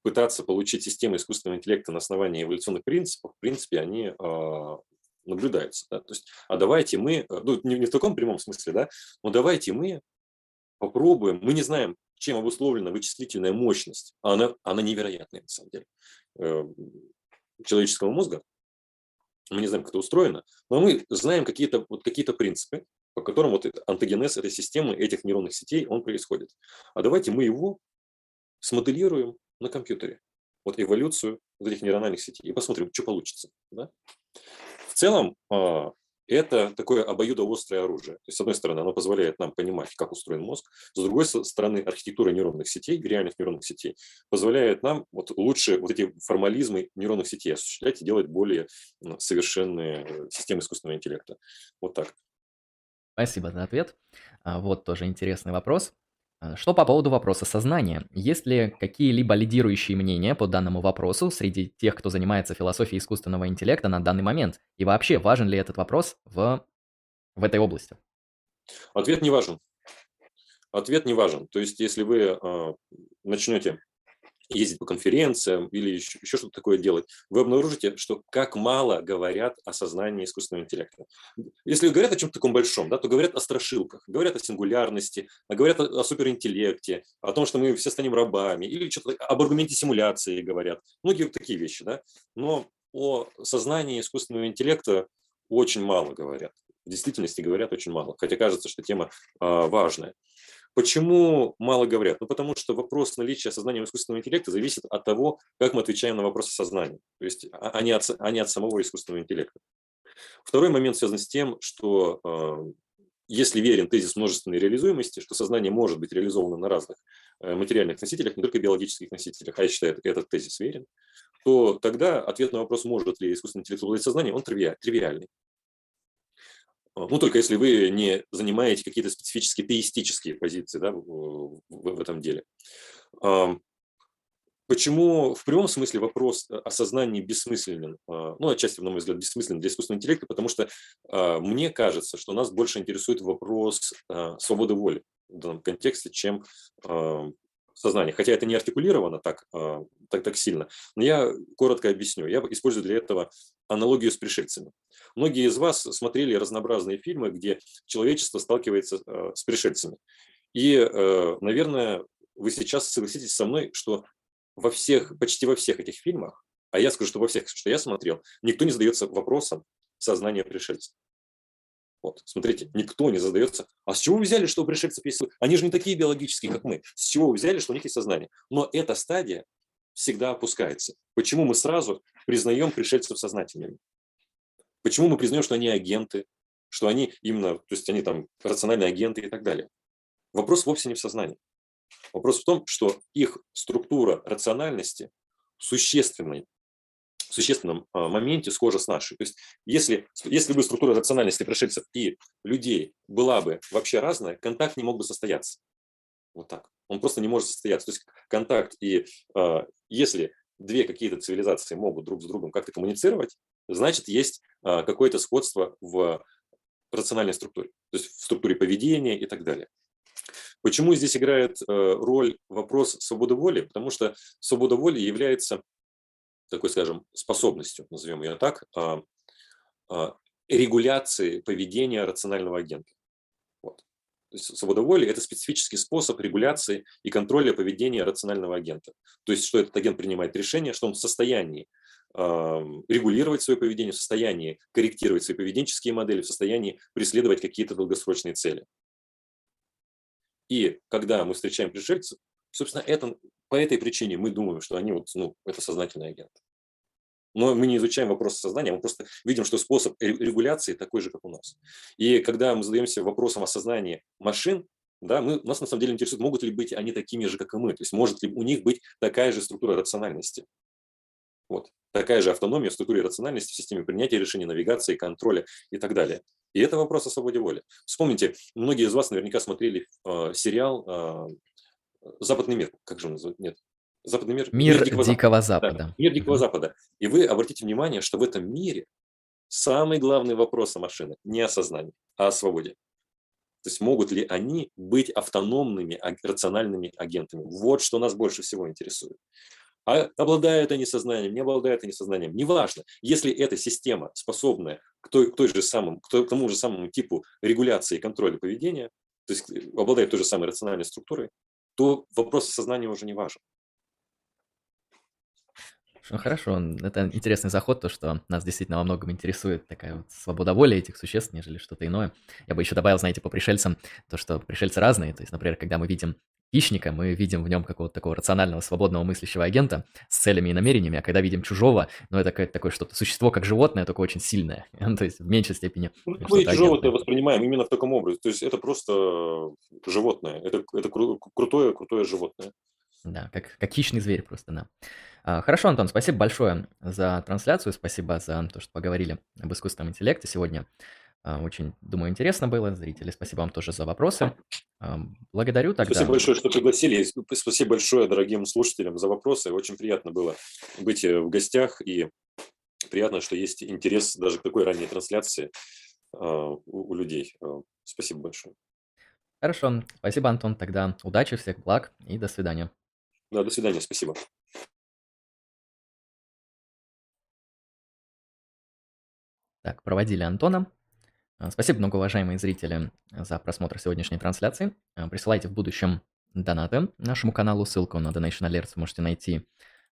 пытаться получить систему искусственного интеллекта на основании эволюционных принципов, в принципе, они наблюдается. Да? То есть, а давайте мы, э, ну, не, не в таком прямом смысле, да, но давайте мы попробуем, мы не знаем, чем обусловлена вычислительная мощность, а она, она невероятная, на самом деле, э, человеческого мозга. Мы не знаем, как это устроено, но мы знаем какие-то вот какие принципы, по которым вот антогенез этой системы, этих нейронных сетей, он происходит. А давайте мы его смоделируем на компьютере. Вот эволюцию вот этих нейрональных сетей. И посмотрим, что получится. Да? В целом, а, это такое обоюдоострое оружие. То есть, с одной стороны, оно позволяет нам понимать, как устроен мозг, с другой стороны, архитектура нейронных сетей, реальных нейронных сетей, позволяет нам вот лучше вот эти формализмы нейронных сетей осуществлять и делать более совершенные э, системы искусственного интеллекта. Вот так. Спасибо за ответ. А, вот тоже интересный вопрос. А, что по поводу вопроса сознания? Есть ли какие-либо лидирующие мнения по данному вопросу среди тех, кто занимается философией искусственного интеллекта на данный момент? И вообще, важен ли этот вопрос в, в этой области? Ответ не важен. Ответ не важен. То есть, если вы э, начнете ездить по конференциям или еще, еще что-то такое делать, вы обнаружите, что как мало говорят о сознании искусственного интеллекта. Если говорят о чем-то таком большом, да, то говорят о страшилках, говорят о сингулярности, говорят о, о суперинтеллекте, о том, что мы все станем рабами, или что-то об аргументе симуляции говорят. Многие такие вещи, да. Но о сознании искусственного интеллекта очень мало говорят. В действительности говорят очень мало, хотя кажется, что тема э, важная. Почему мало говорят? Ну, потому что вопрос наличия сознания искусственного интеллекта зависит от того, как мы отвечаем на вопросы сознания, то есть а, а не от, а от самого искусственного интеллекта. Второй момент связан с тем, что э, если верен тезис множественной реализуемости, что сознание может быть реализовано на разных э, материальных носителях, не только биологических носителях, а я считаю, этот тезис верен, то тогда ответ на вопрос, может ли искусственный интеллект обладать сознанием, он тривиальный. А, ну, только если вы не занимаете какие-то специфические теистические позиции да, в, в этом деле. Почему в прямом смысле вопрос о сознании бессмысленен? А, ну, отчасти, на мой взгляд, бессмысленен для искусственного интеллекта, потому что а, мне кажется, что нас больше интересует вопрос свободы воли в данном контексте, чем сознание. Хотя это не артикулировано так, так, так сильно. Но я коротко объясню. Я использую для этого аналогию с пришельцами. Многие из вас смотрели разнообразные фильмы, где человечество сталкивается э, с пришельцами. И, э, наверное, вы сейчас согласитесь со мной, что во всех, почти во всех этих фильмах, а я скажу, что во всех, что я смотрел, никто не задается вопросом сознания пришельцев. Вот, смотрите, никто не задается. А с чего вы взяли, что у пришельцев есть... Они же не такие биологические, как мы. С чего вы взяли, что у них есть сознание? Но эта стадия всегда опускается. Почему мы сразу признаем пришельцев сознательными? Почему мы признаем, что они агенты, что они именно, то есть они там рациональные агенты и так далее? Вопрос вовсе не в сознании. Вопрос в том, что их структура рациональности существенной, в существенном а, моменте схожа с нашей. То есть если, если бы структура рациональности пришельцев и людей была бы вообще разная, контакт не мог бы состояться. Вот так. Он просто не может состояться. То есть контакт и э, если две какие-то цивилизации могут друг с другом как-то коммуницировать, значит, есть а, какое-то сходство в рациональной структуре, то есть в структуре поведения и так далее. Почему здесь играет э, роль вопрос свободы воли? Потому что свобода воли является такой, скажем, способностью, назовем ее так, а, а, регуляции поведения рационального агента. То есть свобода воли – это специфический способ регуляции и контроля поведения рационального агента. То есть, что этот агент принимает решение, что он в состоянии регулировать свое поведение, в состоянии корректировать свои поведенческие модели, в состоянии преследовать какие-то долгосрочные цели. И когда мы встречаем пришельцев, собственно, это, по этой причине мы думаем, что они вот, ну, это сознательный агент. Но мы не изучаем вопрос сознания, мы просто видим, что способ регуляции такой же, как у нас. И когда мы задаемся вопросом о сознании машин, да, мы, нас на самом деле интересует, могут ли быть они такими же, как и мы. То есть может ли у них быть такая же структура рациональности. Вот. Такая же автономия в структуре рациональности, в системе принятия решений, навигации, контроля и так далее. И это вопрос о свободе воли. Вспомните, многие из вас наверняка смотрели э, сериал э, «Западный мир». Как же он называется? Нет. Западный мир. Мир, мир Дикого, Дикого Запада. Запада. Да, мир Дикого mm-hmm. Запада. И вы обратите внимание, что в этом мире самый главный вопрос о машинах не о сознании, а о свободе. То есть могут ли они быть автономными, рациональными агентами? Вот что нас больше всего интересует. А обладают они сознанием, не обладают они сознанием, неважно. Если эта система способная к, той, к, той же самому, к тому же самому типу регуляции и контроля поведения, то есть э, обладает той же самой рациональной структурой, то вопрос сознания уже не важен. Ну, хорошо, это интересный заход, то, что нас действительно во многом интересует такая вот свобода воли этих существ, нежели что-то иное. Я бы еще добавил, знаете, по пришельцам, то, что пришельцы разные, то есть, например, когда мы видим хищника, мы видим в нем какого-то такого рационального, свободного мыслящего агента с целями и намерениями, а когда видим чужого, ну, это какое-то такое что-то существо, как животное, только очень сильное, (laughs) то есть в меньшей степени. Ну, мы чужого-то воспринимаем именно в таком образе, то есть это просто животное, это, это кру- крутое, крутое животное. Да, как, как хищный зверь просто, да. А, хорошо, Антон, спасибо большое за трансляцию, спасибо за то, что поговорили об искусственном интеллекте сегодня. А, очень, думаю, интересно было. Зрители, спасибо вам тоже за вопросы. А, благодарю тогда. Спасибо большое, что пригласили. Спасибо большое дорогим слушателям за вопросы. Очень приятно было быть э, в гостях и приятно, что есть интерес даже к такой ранней трансляции у людей. Спасибо большое. Хорошо. Спасибо, Антон. Тогда удачи, всех благ и до свидания. Да, до свидания, спасибо. Так, проводили Антона. А, Спасибо, многоуважаемые зрители, за просмотр сегодняшней трансляции. А, Присылайте в будущем донаты нашему каналу. Ссылку на Donation Alerts вы можете найти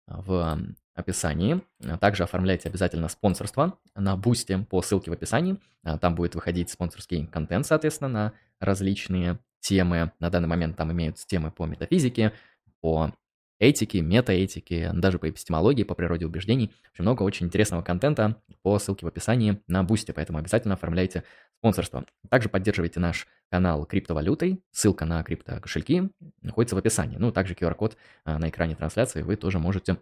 в описании. Также оформляйте обязательно спонсорство на Boosty по ссылке в описании. Там будет выходить спонсорский контент, соответственно, на различные темы. На данный момент там имеются темы по метафизике, по этике, метаэтике, даже по эпистемологии, по природе убеждений. Очень много очень интересного контента по ссылке в описании на Boosty, поэтому обязательно оформляйте спонсорство. Также поддерживайте наш канал криптовалютой. Ссылка на криптокошельки находится в описании. Ну, также QR-код а, на экране трансляции вы тоже можете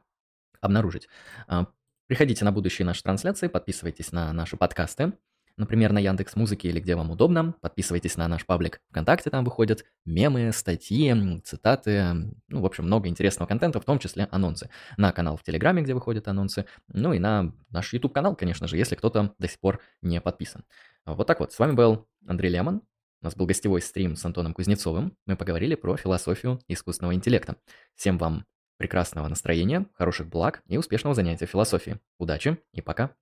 обнаружить. А, Приходите на будущие наши трансляции, подписывайтесь на наши подкасты, например, на Яндекс Музыке или где вам удобно. Подписывайтесь на наш паблик ВКонтакте, там выходят мемы, статьи, цитаты, ну, в общем, много интересного контента, в том числе анонсы. На канал в Телеграме, где выходят анонсы, ну и на наш YouTube-канал, конечно же, если кто-то до сих пор не подписан. Вот так вот, с вами был Андрей Лемон. У нас был гостевой стрим с Антоном Кузнецовым. Мы поговорили про философию искусственного интеллекта. Всем вам прекрасного настроения, хороших благ и успешного занятия философией. Удачи и пока!